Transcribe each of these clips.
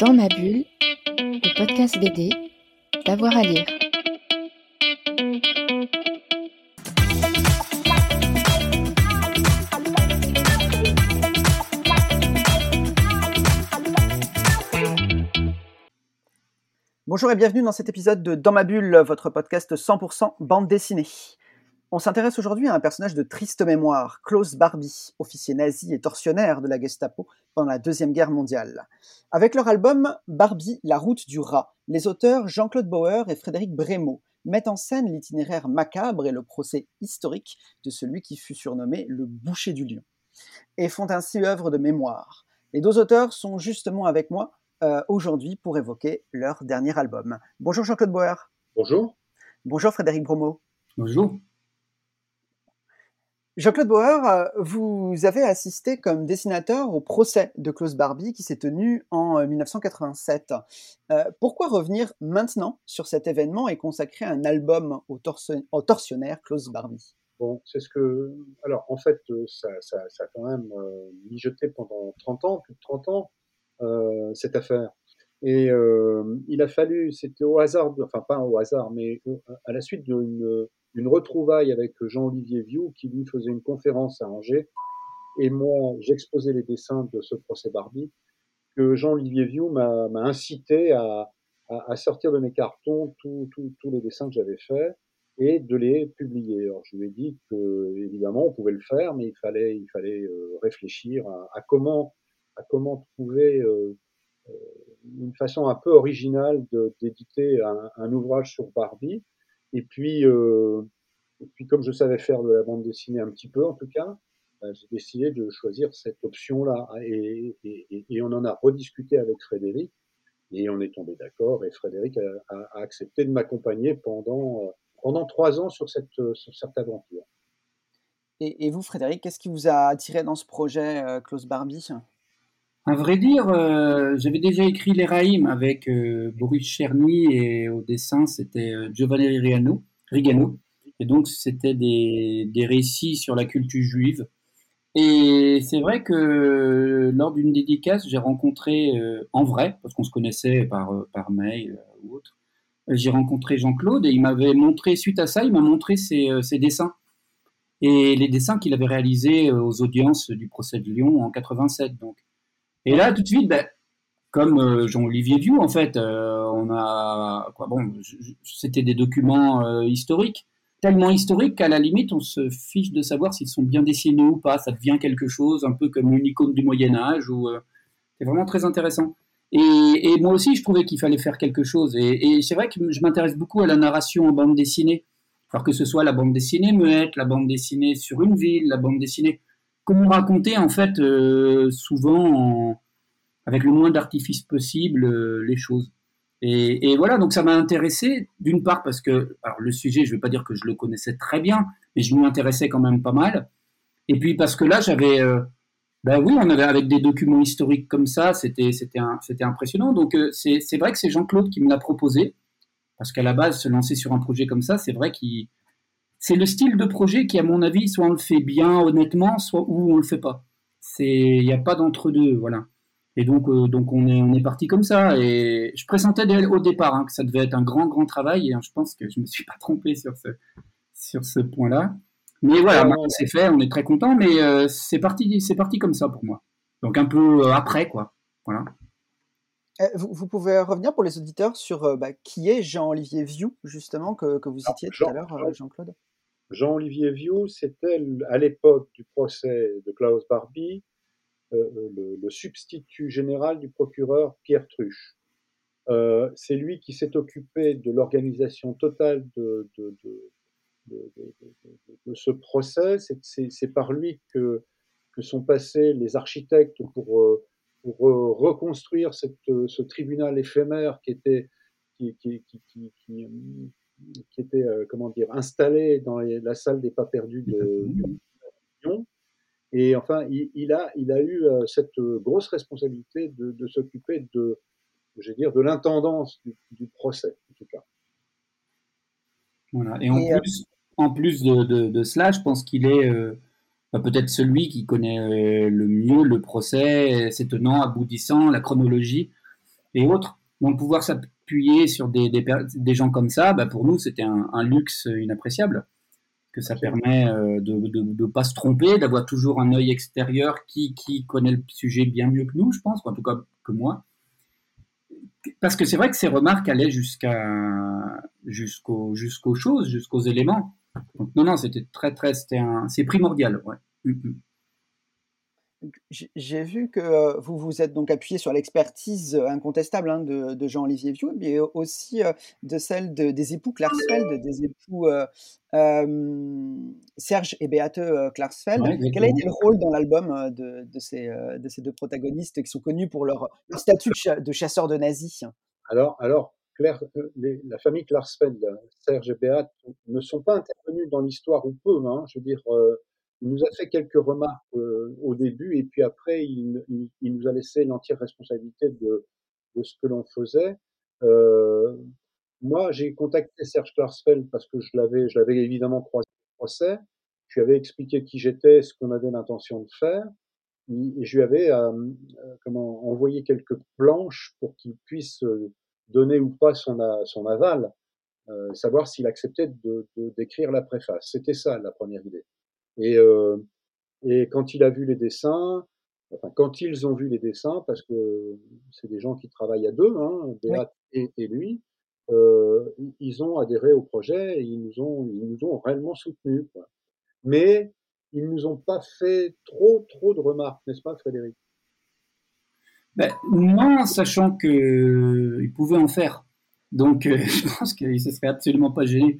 Dans ma bulle, le podcast BD, d'avoir à lire. Bonjour et bienvenue dans cet épisode de Dans ma bulle, votre podcast 100% bande dessinée. On s'intéresse aujourd'hui à un personnage de triste mémoire, Klaus Barbie, officier nazi et tortionnaire de la Gestapo pendant la Deuxième Guerre mondiale. Avec leur album Barbie, la route du rat, les auteurs Jean-Claude Bauer et Frédéric Brémaud mettent en scène l'itinéraire macabre et le procès historique de celui qui fut surnommé le boucher du lion, et font ainsi œuvre de mémoire. Les deux auteurs sont justement avec moi euh, aujourd'hui pour évoquer leur dernier album. Bonjour Jean-Claude Bauer. Bonjour. Bonjour Frédéric Bromeau. Bonjour. Jean-Claude Bauer, euh, vous avez assisté comme dessinateur au procès de Klaus Barbie qui s'est tenu en 1987. Euh, pourquoi revenir maintenant sur cet événement et consacrer un album au, tortionnaire Klaus Barbie? Bon, c'est ce que. Alors, en fait, euh, ça, a quand même mijoté pendant 30 ans, plus de 30 ans, cette affaire. Et il a fallu, c'était au hasard, enfin pas au hasard, mais à la suite d'une une retrouvaille avec Jean-Olivier Vieux qui lui faisait une conférence à Angers. Et moi, j'exposais les dessins de ce procès Barbie, que Jean-Olivier Vieux m'a incité à, à, sortir de mes cartons tous les dessins que j'avais faits et de les publier. Alors, je lui ai dit que, évidemment, on pouvait le faire, mais il fallait, il fallait euh, réfléchir à, comment, à comment trouver euh, euh, une façon un peu originale d'éditer un, un, ouvrage sur Barbie et puis, euh, puis, comme je savais faire de la bande dessinée un petit peu, en tout cas, euh, j'ai décidé de choisir cette option-là. Et, on en a rediscuté avec Frédéric, et on est tombé d'accord. Et Frédéric a, accepté de m'accompagner pendant, euh, pendant trois ans sur cette, sur cette aventure. Et, vous, Frédéric, qu'est-ce qui vous a attiré dans ce projet euh, Klaus Barbie? À vrai dire, euh, j'avais déjà écrit Les Raïms avec euh, Boris Cherny et au dessin, c'était euh, Giovanni Rigano, Rigano. Et donc, c'était des, des, récits sur la culture juive. Et c'est vrai que lors d'une dédicace, j'ai rencontré en vrai, parce qu'on se connaissait par, par mail ou autre, j'ai rencontré Jean-Claude et il m'avait montré, suite à ça, il m'a montré ses, ses, dessins. Et les dessins qu'il avait réalisés aux audiences du procès de Lyon en 87. Donc, et là, tout de suite, ben, comme euh, Jean-Olivier Vieux, en fait, euh, on a quoi Bon, c'était des documents euh, historiques, tellement historiques qu'à la limite, on se fiche de savoir s'ils sont bien dessinés ou pas. Ça devient quelque chose, un peu comme une icône du Moyen Âge. C'est vraiment très intéressant. Et, et, moi aussi, je trouvais qu'il fallait faire quelque chose. Et, et c'est vrai que je m'intéresse beaucoup à la narration en bande dessinée. Alors que ce soit la bande dessinée muette, la bande dessinée sur une ville, la bande dessinée comment raconter en fait euh, souvent avec le moins d'artifice possible euh, les choses. Et, voilà, donc ça m'a intéressé d'une part parce que alors le sujet, je ne vais pas dire que je le connaissais très bien, mais je m'y intéressais quand même pas mal. Et puis parce que là, j'avais, euh, ben oui, on avait avec des documents historiques comme ça, c'était c'était c'était impressionnant. Donc c'est vrai que c'est Jean-Claude qui me l'a proposé parce qu'à la base, se lancer sur un projet comme ça, c'est vrai qu'il c'est le style de projet qui, à mon avis, soit on le fait bien, honnêtement, soit ou on le fait pas. C'est, il n'y a pas d'entre deux, voilà. Et donc, euh, donc on est, on est parti comme ça. Et je pressentais au départ hein, que ça devait être un grand, grand travail. Et je pense que je me suis pas trompé sur ce, sur ce point-là. Mais voilà, c'est fait, on est très content. Mais euh, c'est parti, c'est parti comme ça pour moi. Donc un peu euh, après, quoi. Voilà. Vous, pouvez revenir pour les auditeurs sur bah, qui est Jean-Olivier Vieux, justement, que, que vous citiez tout à l'heure, Jean-Claude? Jean-Olivier Vieux, c'était à l'époque du procès de Klaus Barbie euh, euh, le, substitut général du procureur Pierre Truche. Euh, c'est lui qui s'est occupé de l'organisation totale de, ce procès. C'est par lui que, sont passés les architectes pour, reconstruire ce tribunal éphémère qui était, qui était euh, comment dire installé dans la salle des pas perdus de, Lyon. Et enfin, il, a, il a eu euh, cette grosse responsabilité de, s'occuper de, je dire, de l'intendance du, procès, en tout cas. Voilà. Et en euh, plus, en plus de, cela, je pense qu'il est bah, peut-être celui qui connaît le mieux le procès, ses tenants, aboutissants, la chronologie. et autres. Donc pouvoir s'appuyer sur des, des, des, gens comme ça, bah pour nous, c'était un, un, luxe inappréciable. Que ça permet euh, de ne pas se tromper, d'avoir toujours un œil extérieur qui, qui connaît le sujet bien mieux que nous, je pense, en tout cas que moi. Parce que c'est vrai que ces remarques allaient jusqu'à jusqu'aux jusqu'aux choses, jusqu'aux éléments. Donc non, non, c'était très, très, c'était un, c'est primordial, ouais. Mm, mm. J'ai vu que vous vous êtes donc appuyé sur l'expertise incontestable hein, de, de Jean-Olivier Vieux, mais aussi de celle de, des époux Klarsfeld, des époux euh, euh, Serge et Beate Klarsfeld. Ouais, Quel a été le rôle dans l'album de, de, ces, de ces deux protagonistes qui sont connus pour leur, leur statut de, cha de chasseurs de nazis? Alors, alors Claire, les, la famille Klarsfeld, Serge et Beate, ne sont pas intervenus dans l'histoire ou peu. Hein, je veux dire, il nous a fait quelques remarques euh, au début et puis après, il, nous a laissé l'entière responsabilité de, ce que l'on faisait. Euh, moi, j'ai contacté Serge Klarsfeld parce que je l'avais, évidemment croisé au procès. Je lui avais expliqué qui j'étais, ce qu'on avait l'intention de faire. Et je lui avais euh, envoyé quelques planches pour qu'il puisse donner ou pas son, aval, savoir s'il acceptait de, d'écrire la préface. C'était ça la première idée. Et, euh, et quand il a vu les dessins, enfin quand ils ont vu les dessins, parce que c'est des gens qui travaillent à deux, hein, Béat oui. et, et, lui, euh, ils ont adhéré au projet et ils nous ont, ils nous ont réellement soutenus. Quoi. Mais ils nous ont pas fait trop, trop de remarques, n'est-ce pas, Frédéric? Ben, Non, sachant qu'ils pouvaient en faire. Donc, euh, je pense qu'ils ne se seraient absolument pas gênés.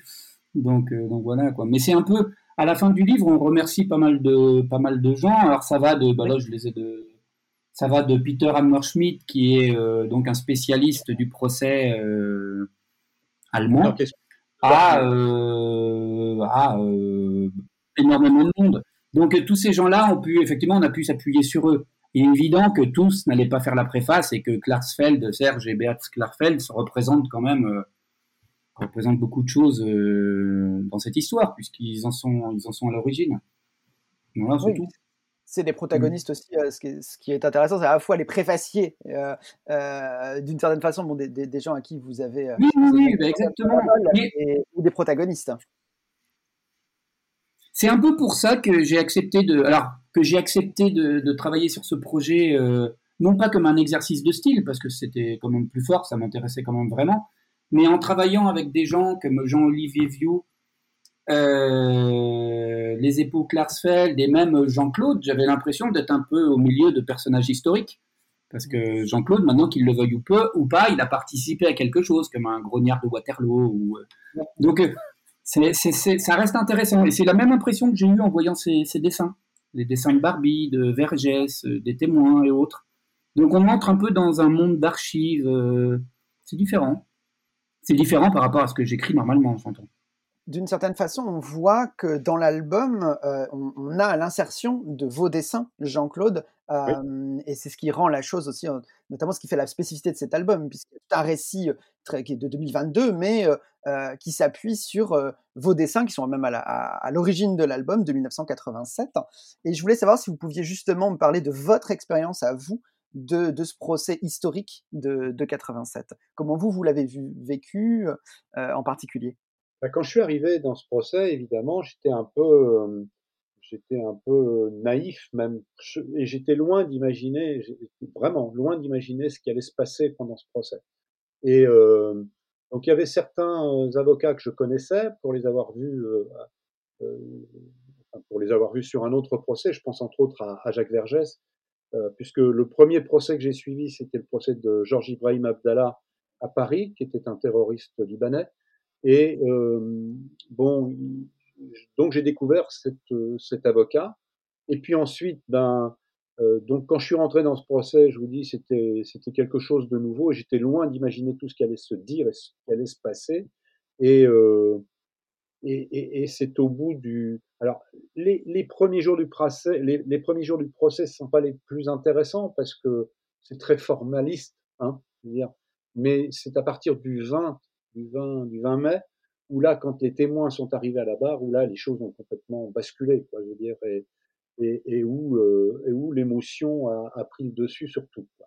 Donc, euh, donc voilà quoi. Mais c'est un peu, à la fin du livre, on remercie pas mal de, pas mal de gens. Alors ça va de, bah là je les ai de, ça va de Peter Hammerschmidt qui est euh, donc un spécialiste du procès euh, allemand à, euh, à énormément de monde. Donc tous ces gens-là ont pu effectivement, on a pu s'appuyer sur eux. Il est évident que tous n'allaient pas faire la préface et que Klarsfeld, Serge et Beat Klarsfeld se représentent quand même représente beaucoup de choses euh, dans cette histoire, puisqu'ils en sont, ils en sont à l'origine. Voilà, c'est oui. tout. C'est des protagonistes mmh. aussi. Euh, ce, qui est, ce, qui est, intéressant, c'est à la fois les préfaciers, euh, euh, d'une certaine façon, bon, des, des, des, gens à qui vous avez. Oui, oui, oui bah exactement. Et, et, ou des protagonistes. C'est un peu pour ça que j'ai accepté de, alors que j'ai accepté de, de, travailler sur ce projet, non pas comme un exercice de style, parce que c'était quand même plus fort, ça m'intéressait quand même vraiment, mais en travaillant avec des gens comme Jean-Olivier Vieux, euh, les époux Klarsfeld et même Jean-Claude, j'avais l'impression d'être un peu au milieu de personnages historiques. Parce que Jean-Claude, maintenant qu'il le veuille ou peu ou pas, il a participé à quelque chose, comme un grognard de Waterloo. Ou... Euh, donc, c'est, ça reste intéressant. Et c'est la même impression que j'ai eue en voyant ces, ces, dessins. Les dessins de Barbie, de Vergès, euh, des témoins et autres. Donc, on entre un peu dans un monde d'archives. c'est différent c'est différent par rapport à ce que j'écris normalement, j'entends. D'une certaine façon, on voit que dans l'album, euh, on, on, a l'insertion de vos dessins, Jean-Claude, euh, oui. et c'est ce qui rend la chose aussi, euh, notamment ce qui fait la spécificité de cet album, puisque c'est un récit très, qui est de 2022, mais euh, qui s'appuie sur vos dessins, qui sont même à l'origine de l'album de 1987. Et je voulais savoir si vous pouviez justement me parler de votre expérience à vous de, ce procès historique de, de 87. Comment vous, vous l'avez vécu euh, en particulier? Bah, Quand je suis arrivé dans ce procès, évidemment, j'étais un peu, euh, naïf même, et j'étais loin d'imaginer, vraiment loin d'imaginer ce qui allait se passer pendant ce procès. Et euh, donc il y avait certains avocats que je connaissais pour les avoir vus, pour les avoir vus sur un autre procès. Je pense entre autres à, Jacques Vergès euh, puisque le premier procès que j'ai suivi, c'était le procès de Georges Ibrahim Abdallah à Paris, qui était un terroriste libanais. Et euh, bon, donc j'ai découvert cette, cet avocat. Et puis ensuite, ben, euh, donc quand je suis rentré dans ce procès, je vous dis, c'était c'était quelque chose de nouveau. J'étais loin d'imaginer tout ce qui allait se dire et ce qui allait se passer. Et euh, et, et, et c'est au bout du. Alors, les, les, premiers jours du procès, les, les premiers jours du procès ne sont pas les plus intéressants parce que c'est très formaliste, hein, dire. Mais c'est à partir du 20, du 20, du 20 mai où là, quand les témoins sont arrivés à la barre, où là, les choses ont complètement basculé, quoi, je veux dire, et, et, où, euh, et où l'émotion a, a, pris le dessus sur tout. Quoi.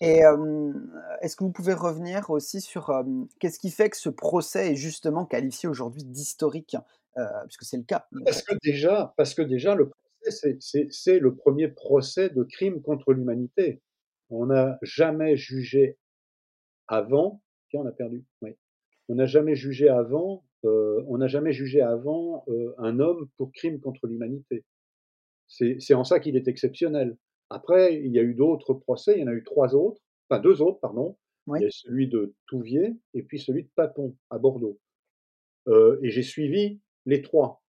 Et euh, est-ce que vous pouvez revenir aussi sur euh, qu'est-ce qui fait que ce procès est justement qualifié aujourd'hui d'historique, euh, puisque c'est le cas. Parce que déjà, parce que déjà le procès, c'est le premier procès de crime contre l'humanité. On n'a jamais jugé avant. Qui on a perdu Oui. On n'a jamais jugé avant. on n'a jamais jugé avant un homme pour crime contre l'humanité. C'est en ça qu'il est exceptionnel. Après, il y a eu d'autres procès, il y en a eu trois autres, enfin deux autres, pardon. Il y a celui de Touvier et puis celui de Papon à Bordeaux. Euh, et j'ai suivi les trois.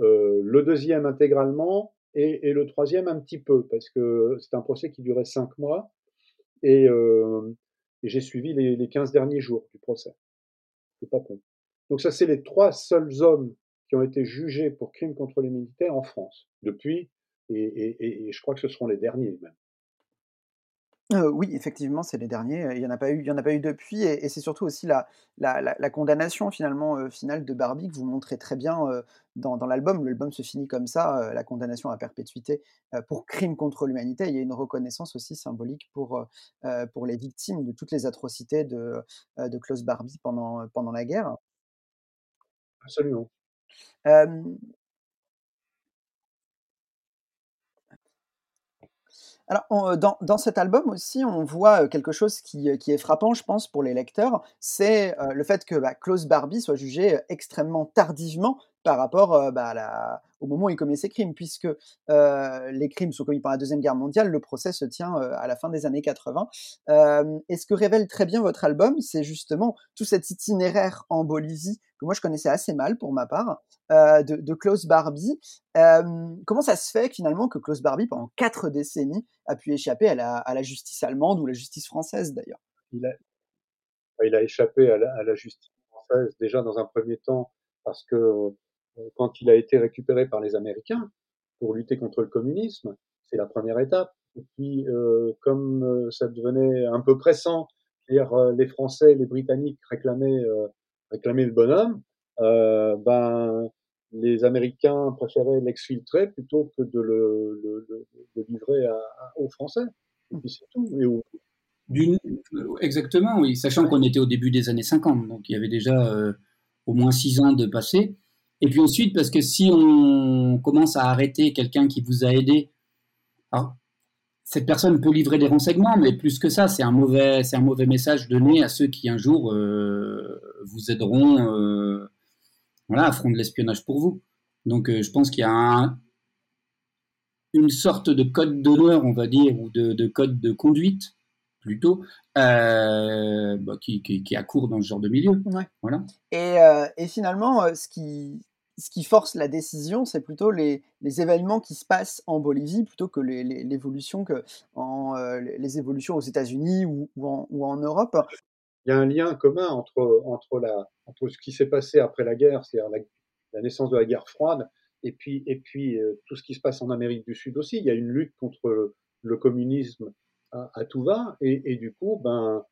Euh, le deuxième intégralement et, le troisième un petit peu, parce que c'est un procès qui durait cinq mois. Et, euh, j'ai suivi les, les 15 derniers jours du procès de Papon. Donc ça, c'est les trois seuls hommes qui ont été jugés pour crimes contre les militaires en France depuis et, je crois que ce seront les derniers même. Euh, oui, effectivement, c'est les derniers. Il n'y en a pas eu, il y en a pas eu depuis, et, c'est surtout aussi la, la, condamnation finalement euh, finale de Barbie que vous montrez très bien euh, dans, dans l'album. L'album se finit comme ça, la condamnation à perpétuité pour crime contre l'humanité. Il y a une reconnaissance aussi symbolique pour, pour les victimes de toutes les atrocités de, de Klaus Barbie pendant, pendant la guerre. Absolument. Alors, euh, dans, dans, cet album aussi, on voit euh, quelque chose qui, euh, qui est frappant, je pense, pour les lecteurs, c'est le fait que bah, Klaus Barbie soit jugé extrêmement tardivement par rapport bah, au moment où il commet ses crimes, puisque les crimes sont commis pendant la Deuxième Guerre mondiale, le procès se tient à la fin des années 80. et ce que révèle très bien votre album, c'est justement tout cet itinéraire en Bolivie que moi je connaissais assez mal pour ma part, de, Klaus Barbie. comment ça se fait finalement que Klaus Barbie, pendant quatre décennies, a pu échapper à la, à justice allemande ou la justice française d'ailleurs? Il a, échappé à la, à la justice française déjà dans un premier temps parce que quand il a été récupéré par les Américains pour lutter contre le communisme. C'est la première étape. Et puis, euh, comme euh, ça devenait un peu pressant, dire les Français, les Britanniques réclamaient, réclamaient le bonhomme, ben les Américains préféraient l'exfiltrer plutôt que de le, le, le, livrer à, aux Français. Et puis c'est tout. Exactement, oui. Sachant qu'on était au début des années 50, donc il y avait déjà au moins six ans de passé. Et puis ensuite, parce que si on commence à arrêter quelqu'un qui vous a aidé, alors, cette personne peut livrer des renseignements, mais plus que ça, c'est un mauvais, c'est un mauvais message donné à ceux qui un jour euh, vous aideront, euh, voilà, à front de l'espionnage pour vous. Donc, euh, je pense qu'il y a une sorte de code d'honneur, on va dire, ou de, code de conduite plutôt, bah, qui, qui, qui, accourt dans ce genre de milieu. Voilà. Et, et finalement, ce qui, ce qui force la décision, c'est plutôt les, les, événements qui se passent en Bolivie plutôt que l'évolution que en, euh, les évolutions aux États-Unis ou, ou, en, ou, en, Europe. Il y a un lien commun entre, entre, la, entre ce qui s'est passé après la guerre, c'est-à-dire la, naissance de la guerre froide, et puis, et puis euh, tout ce qui se passe en Amérique du Sud aussi. Il y a une lutte contre le communisme à, tout va, et, du coup, ben,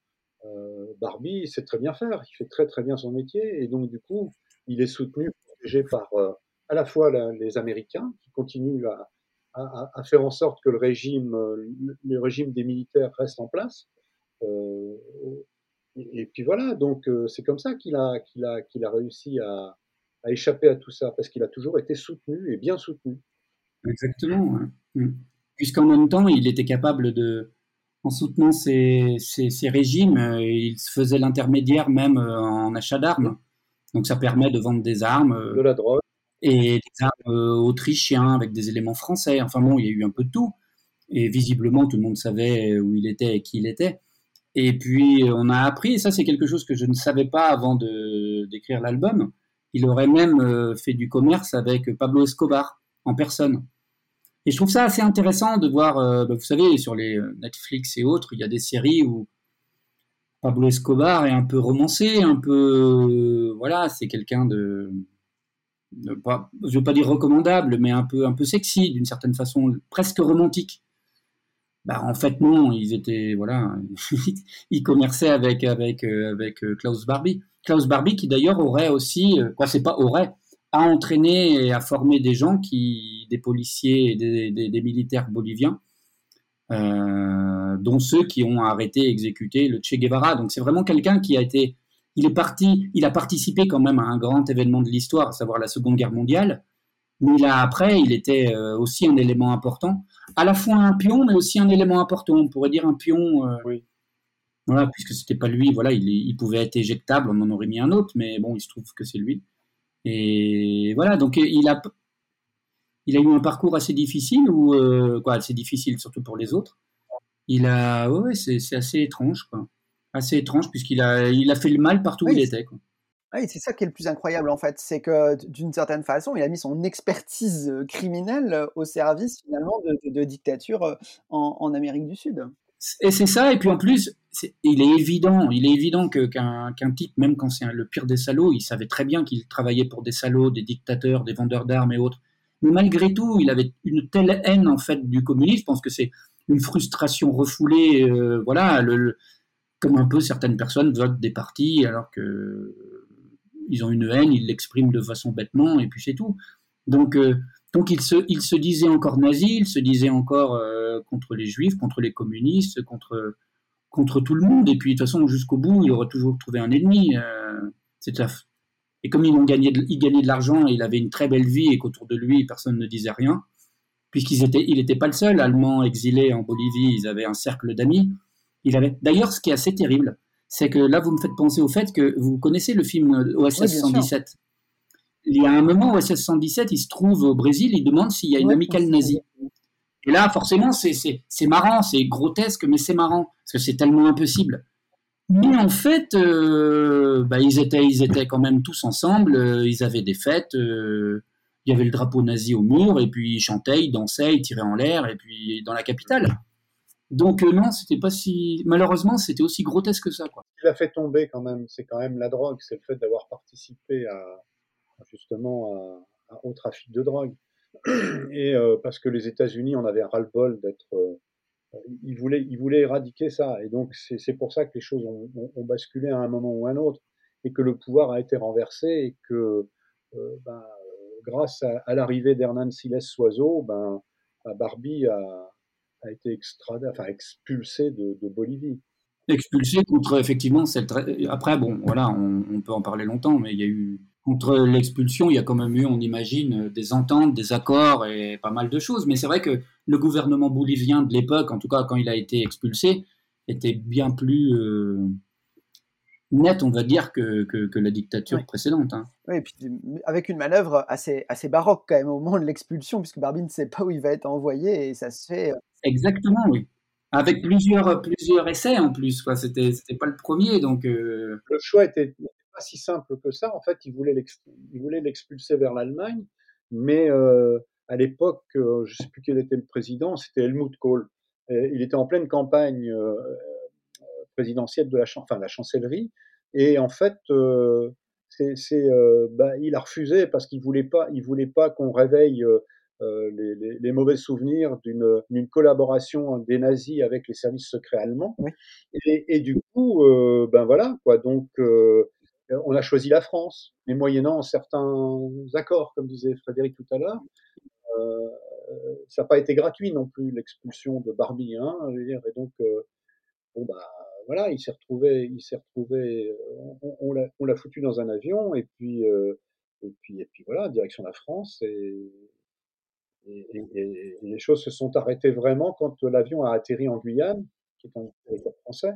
euh, Barbie sait très bien faire, il fait très très bien son métier, et donc du coup, il est soutenu par euh, à la fois les Américains qui continuent à, à, faire en sorte que le régime, le régime des militaires reste en place. Euh, et, puis voilà, donc c'est comme ça qu'il a, a, a réussi à, à, échapper à tout ça, parce qu'il a toujours été soutenu et bien soutenu. Exactement. Mm. Puisqu'en même temps, il était capable de, en soutenant ces, ces, régimes, il se faisait l'intermédiaire même en achat d'armes. Donc ça permet de vendre des armes. Euh, de la drogue. Et des armes euh, autrichiens avec des éléments français. Enfin bon, il y a eu un peu de tout. Et visiblement, tout le monde savait où il était et qui il était. Et puis, on a appris, et ça c'est quelque chose que je ne savais pas avant d'écrire l'album, il aurait même euh, fait du commerce avec Pablo Escobar en personne. Et je trouve ça assez intéressant de voir, bah, vous savez, sur les Netflix et autres, il y a des séries où Pablo Escobar est un peu romancé, un peu, voilà, c'est quelqu'un de, pas, je veux pas dire recommandable, mais un peu, un peu sexy d'une certaine façon, presque romantique. Bah, en fait non, ils étaient, voilà, ils commerçaient avec avec euh, avec euh, Klaus Barbie. Klaus Barbie qui d'ailleurs aurait aussi, euh, quoi, c'est pas aurait, a entraîné et a formé des gens qui, des policiers et des, des militaires boliviens dont ceux qui ont arrêté, exécuté le Che Guevara. Donc c'est vraiment quelqu'un qui a été, il est parti, il a participé quand même à un grand événement de l'histoire, à savoir la Seconde Guerre mondiale. Mais là après, il était aussi un élément important, à la fois un pion, mais aussi un élément important. On pourrait dire un pion. oui. Voilà, puisque c'était pas lui, voilà, il, il, pouvait être éjectable, on en aurait mis un autre, mais bon, il se trouve que c'est lui. Et voilà, donc il a, il a eu un parcours assez difficile, ou euh, quoi, assez difficile surtout pour les autres. Il a, ouais, c'est assez étrange, quoi. Assez étrange, puisqu'il a, il a fait le mal partout où il était, quoi. Oui, c'est ça qui est le plus incroyable en fait, c'est que d'une certaine façon, il a mis son expertise euh, criminelle euh, au service finalement de, de, dictature en, en Amérique du Sud. Et c'est ça, et puis en plus, il est évident, il est évident qu'un type, même quand c'est le pire des salauds, il savait très bien qu'il travaillait pour des salauds, des dictateurs, des vendeurs d'armes et autres. Mais malgré tout, il avait une telle haine en fait du communisme. Je pense que c'est une frustration refoulée, euh, voilà, comme un peu certaines personnes votent des partis alors que ils ont une haine, ils l'expriment de façon bêtement et puis c'est tout. Donc euh, donc il se, il se disait encore nazi, il se disait encore euh, contre les juifs, contre les communistes, contre, contre tout le monde. Et puis de toute façon, jusqu'au bout, il aurait toujours trouvé un ennemi. Euh, c'est et comme il, gagné de, il gagnait de l'argent, il avait une très belle vie et qu'autour de lui, personne ne disait rien, puisqu'il n'était il était pas le seul, allemand exilé en Bolivie, ils avaient un cercle d'amis. Il avait D'ailleurs, ce qui est assez terrible, c'est que là, vous me faites penser au fait que vous connaissez le film OSS 117 il y a un moment où SS 117, il se trouve au Brésil, il demande s'il y a une amicale nazie. Et là, forcément, c'est marrant, c'est grotesque, mais c'est marrant, parce que c'est tellement impossible. Mais en fait, euh, bah, ils, étaient, ils étaient quand même tous ensemble, euh, ils avaient des fêtes, euh, il y avait le drapeau nazi au mur, et puis ils chantaient, ils dansaient, ils tiraient en l'air, et puis dans la capitale. Donc non, c'était pas si... Malheureusement, c'était aussi grotesque que ça. Quoi. Ce qui l'a fait tomber quand même, c'est quand même la drogue, c'est le fait d'avoir participé à, justement au trafic de drogue. Et euh, parce que les États-Unis en avaient ras-le-bol d'être. Euh, ils, voulaient, ils voulaient éradiquer ça. Et donc, c'est pour ça que les choses ont, basculé à un moment ou à un autre. Et que le pouvoir a été renversé. Et que, euh, ben, grâce à, l'arrivée d'Hernan Siles Soiseau, ben, Barbie a, été extradé, enfin, expulsé de, Bolivie expulsé contre effectivement cette. Après, bon, voilà, on, peut en parler longtemps, mais il y a eu contre l'expulsion, il y a quand même eu, on imagine, des ententes, des accords et pas mal de choses. Mais c'est vrai que le gouvernement bolivien de l'époque, en tout cas quand il a été expulsé, était bien plus euh, net, on va dire, que, que, la dictature précédente. Hein. Oui, et puis avec une manœuvre assez, assez baroque quand même au moment de l'expulsion, puisque Barbie ne sait pas où il va être envoyé et ça se fait. Euh, Exactement, oui. Avec plusieurs, plusieurs essais en plus, quoi. C'était, c'était pas le premier, donc. Euh, le choix était pas si simple que ça. En fait, il voulait l'expulser vers l'Allemagne, mais euh, à l'époque, euh, je ne sais plus quel était le président, c'était Helmut Kohl. il était en pleine campagne euh, présidentielle de la, enfin, la chancellerie, et en fait, bah, il a refusé parce qu'il voulait pas, il voulait pas qu'on réveille les, les, les, mauvais souvenirs d'une collaboration des nazis avec les services secrets allemands. Et, et, du coup, ben voilà, quoi. Donc, on a choisi la France, mais moyennant certains accords, comme disait Frédéric tout à l'heure. Euh, ça n'a pas été gratuit non plus l'expulsion de Barbie, hein, je veux dire, et donc euh, bon bah voilà, il s'est retrouvé, il s'est retrouvé, on, on l'a foutu dans un avion et puis et puis et puis voilà, direction la France et, et, les choses se sont arrêtées vraiment quand l'avion a atterri en Guyane, qui est un territoire français.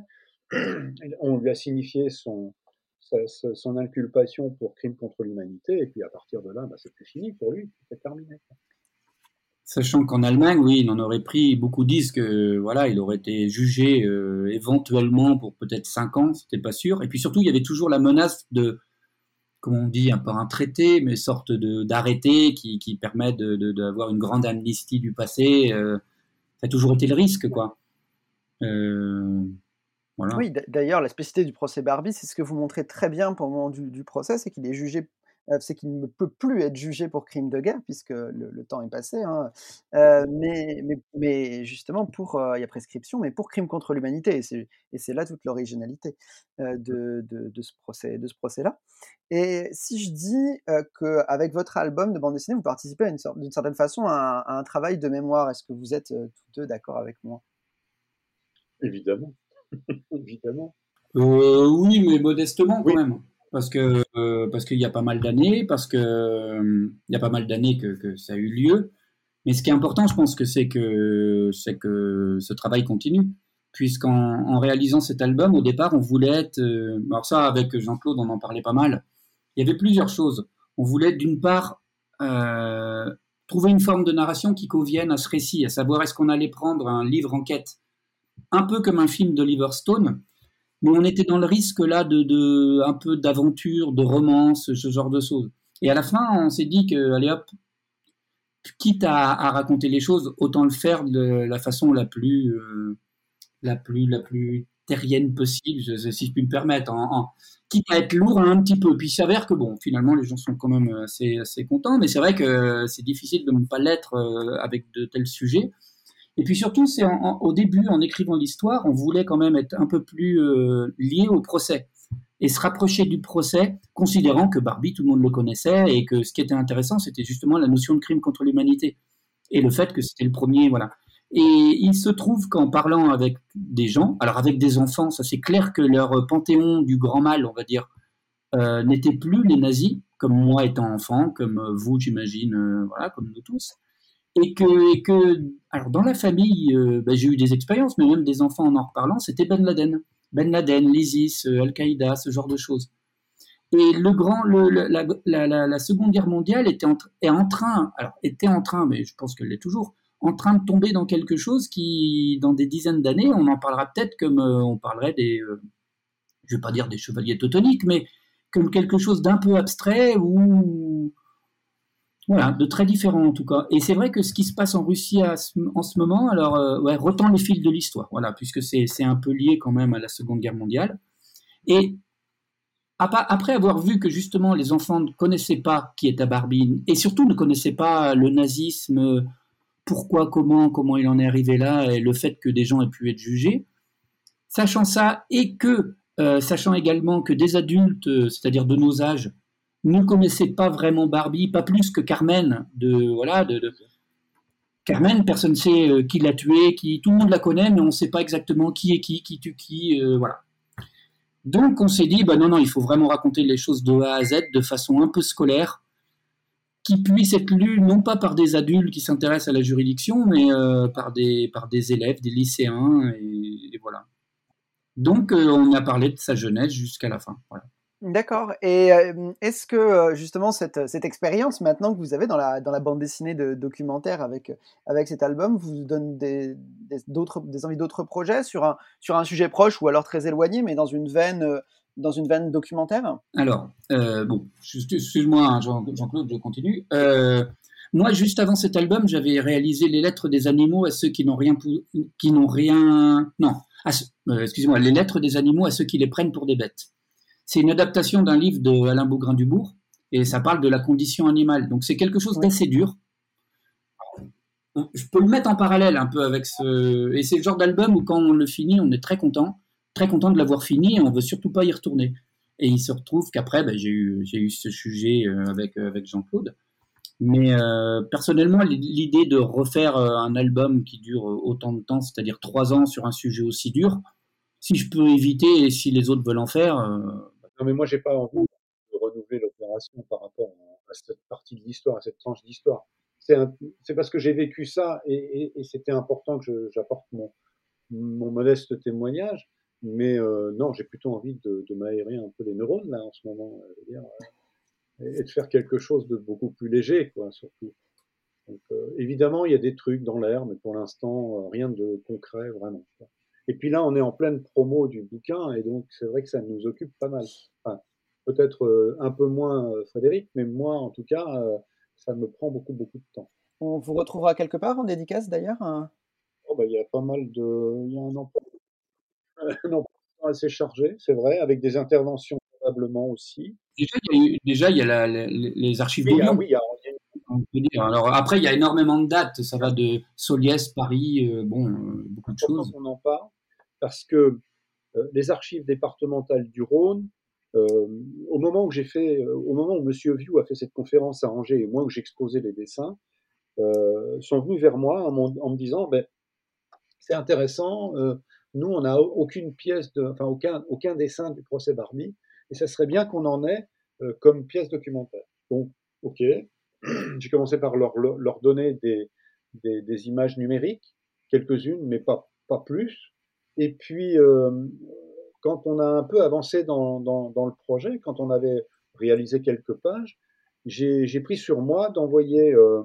On lui a signifié son, son inculpation pour crime contre l'humanité, et puis à partir de là, bah, c'était fini pour lui, c'était terminé. Sachant qu'en Allemagne, oui, il en aurait pris, beaucoup disent que voilà, il aurait été jugé euh, éventuellement pour peut-être 5 ans, c'était pas sûr. Et puis surtout, il y avait toujours la menace de, comme on dit, un peu un traité, mais sorte d'arrêté qui, qui permet d'avoir de, une grande amnistie du passé. Euh, ça a toujours été le risque, quoi. Euh, oui, d'ailleurs, la spécificité du procès Barbie, c'est ce que vous montrez très bien pendant moment du, procès, c'est qu'il est jugé, euh, c'est qu'il ne peut plus être jugé pour crime de guerre puisque le, temps est passé. Hein. Euh, mais, mais, justement, pour euh, il y a prescription, mais pour crime contre l'humanité, et c'est là toute l'originalité de, de, ce procès, de ce procès-là. Et si je dis qu'avec votre album de bande dessinée, vous participez d'une certaine façon à un, travail de mémoire, est-ce que vous êtes tous deux d'accord avec moi? Évidemment. Évidemment. Euh, oui, mais modestement quand même. Parce que euh, parce qu'il y a pas mal d'années, parce que euh, il y a pas mal d'années que, que, ça a eu lieu. Mais ce qui est important, je pense que c'est que c'est que ce travail continue, puisqu'en en réalisant cet album, au départ, on voulait être. alors ça, avec Jean-Claude, on en parlait pas mal. Il y avait plusieurs choses. On voulait d'une part trouver une forme de narration qui convienne à ce récit, à savoir est-ce qu'on allait prendre un livre enquête, un peu comme un film d'Oliver Stone, mais on était dans le risque là de, de un peu d'aventure, de romance, ce genre de choses. Et à la fin, on s'est dit que, allez hop, quitte à, raconter les choses, autant le faire de la façon la plus, euh, la plus, la plus terrienne possible, si je puis me permettre, en, quitte à être lourd un petit peu. Puis il s'avère que bon, finalement, les gens sont quand même assez, assez contents, mais c'est vrai que c'est difficile de ne pas l'être euh, avec de tels sujets. Et puis surtout, c'est au début, en écrivant l'histoire, on voulait quand même être un peu plus euh, lié au procès et se rapprocher du procès, considérant que Barbie, tout le monde le connaissait et que ce qui était intéressant, c'était justement la notion de crime contre l'humanité et le fait que c'était le premier, voilà. Et il se trouve qu'en parlant avec des gens, alors avec des enfants, ça c'est clair que leur panthéon du grand mal, on va dire, euh, n'était plus les nazis, comme moi étant enfant, comme vous, j'imagine, euh, voilà, comme nous tous et que, alors dans la famille, euh, bah, j'ai eu des expériences, mais même des enfants en en reparlant, c'était Ben Laden. Ben Laden, l'ISIS, euh, Al-Qaïda, ce genre de choses. Et le grand, la, Seconde Guerre mondiale était en, train, alors était en train, mais je pense qu'elle l'est toujours, en train de tomber dans quelque chose qui, dans des dizaines d'années, on en parlera peut-être comme euh, on parlerait des, je vais pas dire des chevaliers teutoniques, mais comme quelque chose d'un peu abstrait ou voilà, de très différents en tout cas. Et c'est vrai que ce qui se passe en Russie en ce moment, alors, euh, ouais, retend le fil de l'histoire, voilà, puisque c'est un peu lié quand même à la Seconde Guerre mondiale. Et après avoir vu que justement les enfants ne connaissaient pas qui était Barbie, et surtout ne connaissaient pas le nazisme, pourquoi, comment, comment il en est arrivé là, et le fait que des gens aient pu être jugés, sachant ça, et que, euh, sachant également que des adultes, euh, c'est-à-dire de nos âges, ne connaissait pas vraiment Barbie, pas plus que Carmen. De, voilà, de, Carmen, personne ne sait euh, qui l'a tué, qui, tout le monde la connaît, mais on ne sait pas exactement qui est qui, qui tue qui, euh, voilà. Donc on s'est dit, bah non, non, il faut vraiment raconter les choses de A à Z de façon un peu scolaire, qui puisse être lue non pas par des adultes qui s'intéressent à la juridiction, mais euh, par, des, par des élèves, des lycéens, et, voilà. Donc on a parlé de sa jeunesse jusqu'à la fin. Voilà. D'accord. Et est-ce que justement cette, cette expérience maintenant que vous avez dans la, dans la bande dessinée de documentaire avec, avec cet album vous donne des, des, des envies d'autres projets sur un, sur un sujet proche ou alors très éloigné, mais dans une veine, dans une veine documentaire? Alors, bon, excuse-moi hein, Jean-Claude, je continue. Moi, juste avant cet album, j'avais réalisé les lettres des animaux à ceux qui n'ont rien, qui n'ont rien, non, euh, excusez-moi, les lettres des animaux à ceux qui les prennent pour des bêtes. C'est une adaptation d'un livre de Alain Bougrain-Dubourg et ça parle de la condition animale. Donc c'est quelque chose d'assez dur. Je peux le mettre en parallèle un peu avec ce. Et c'est le genre d'album où quand on le finit, on est très content, très content de l'avoir fini et on veut surtout pas y retourner. Et il se retrouve qu'après, ben, j'ai eu, j'ai eu ce sujet euh, avec, euh, avec Jean-Claude. Mais euh, personnellement, l'idée de refaire un album qui dure autant de temps, c'est-à-dire trois ans sur un sujet aussi dur, si je peux éviter et si les autres veulent en faire, non, mais moi, j'ai pas envie de renouveler l'opération par rapport à cette partie de l'histoire, à cette tranche d'histoire. C'est parce que j'ai vécu ça et, c'était important que j'apporte mon, mon, modeste témoignage. Mais euh, non, j'ai plutôt envie de, m'aérer un peu les neurones là en ce moment, euh, euh, et de faire quelque chose de beaucoup plus léger, quoi, surtout. Évidemment, il y a des trucs dans l'air, mais pour l'instant, rien de concret, vraiment. Et puis là, on est en pleine promo du bouquin, et donc c'est vrai que ça nous occupe pas mal. Enfin, peut-être euh, un peu moins euh, Frédéric, mais moi, en tout cas, euh, ça me prend beaucoup, beaucoup de temps. On vous retrouvera quelque part en dédicace d'ailleurs hein? Oh, bah, Il y a pas mal de. Il y a un emploi, un emploi assez chargé, c'est vrai, avec des interventions probablement aussi. Déjà, il y a, déjà, il y a la, les, les, archives oui, ah, oui, il y a. Alors après, il y a énormément de dates. Ça va de Soliès, Paris, euh, bon, euh, beaucoup de choses. On en parle? Parce que euh, les archives départementales du Rhône, euh, au moment où j'ai fait, au moment où Monsieur View a fait cette conférence à Angers et moi où j'exposais les dessins, euh, sont venus vers moi en, me disant, ben, c'est intéressant, nous, on n'a aucune pièce, de, enfin aucun, dessin du procès Barbie, et ça serait bien qu'on en ait euh, comme pièce documentaire. Donc, ok, j'ai commencé par leur, donner des, images numériques, quelques-unes, mais pas plus. Et puis, euh, quand on a un peu avancé dans, le projet, quand on avait réalisé quelques pages, j'ai pris sur moi d'envoyer euh,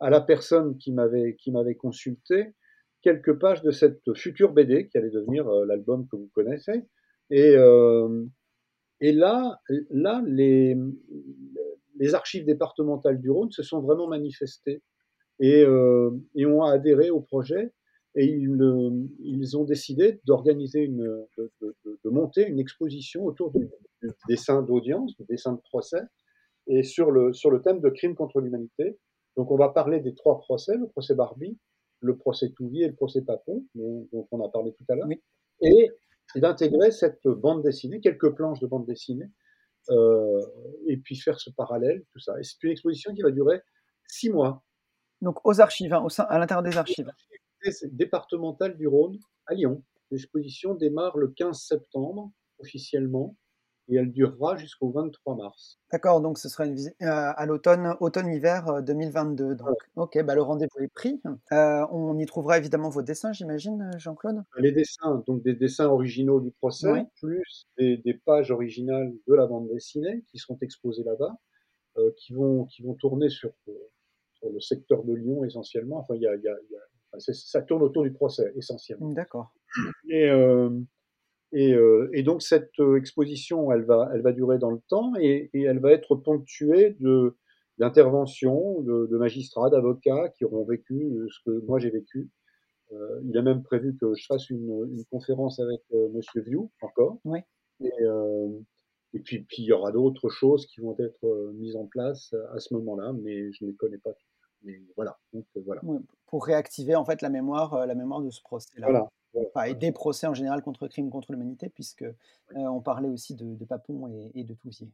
à la personne qui m'avait consulté quelques pages de cette future BD qui allait devenir euh, l'album que vous connaissez. Et, là, les, archives départementales du Rhône se sont vraiment manifestées et ont adhéré au projet. Et ils, euh, ils ont décidé d'organiser une, de, de, de, monter une exposition autour du, du dessin d'audience, du dessin de procès, et sur le, sur le thème de crime contre l'humanité. Donc on va parler des trois procès, le procès Barbie, le procès Touvier et le procès Papon, dont, dont on a parlé tout à l'heure, oui. et d'intégrer cette bande dessinée, quelques planches de bande dessinée, euh, et puis faire ce parallèle, tout ça. Et c'est une exposition qui va durer six mois. Donc aux archives, hein, au sein, à l'intérieur des archives. Départementales du Rhône, à Lyon. L'exposition démarre le 15 septembre, officiellement, et elle durera jusqu'au 23 mars. D'accord, donc ce sera une visite euh, à l'automne, automne-hiver 2022. Donc, ouais. ok, bah, le rendez-vous est pris. Euh, on y trouvera évidemment vos dessins, j'imagine, Jean-Claude? Les dessins, donc des dessins originaux du procès, oui. plus des, des, pages originales de la bande dessinée qui seront exposées là-bas, euh, qui, vont, qui vont tourner sur, sur, le secteur de Lyon essentiellement. Enfin, y a, y a, y a, enfin, ça tourne autour du procès essentiellement. D'accord. Et et, euh, et, donc cette euh, exposition, elle va, elle va durer dans le temps et, et elle va être ponctuée de d'interventions de, de, magistrats, d'avocats qui auront vécu euh, ce que moi j'ai vécu. Euh, il a même prévu que je fasse une, une conférence avec euh, Monsieur View encore. Oui. Et, et puis, puis il y aura d'autres choses qui vont être mises en place à ce moment-là, mais je ne les connais pas toutes. Mais voilà. Donc voilà. Oui, pour réactiver en fait la mémoire, la mémoire de ce procès-là. Voilà. Enfin, et des procès en général contre crimes contre l'humanité, puisque euh, on parlait aussi de, de Papon et, et, de Touvier.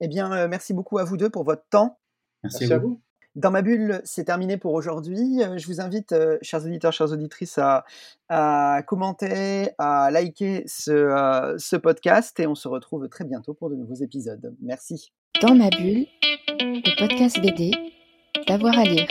Eh bien, euh, merci beaucoup à vous deux pour votre temps. Merci, merci à vous. Dans ma bulle, c'est terminé pour aujourd'hui. Je vous invite, euh, chers auditeurs, chères auditrices, à, à commenter, à liker ce, euh, ce, podcast et on se retrouve très bientôt pour de nouveaux épisodes. Merci. Dans ma bulle, le podcast BD, D'avoir à lire.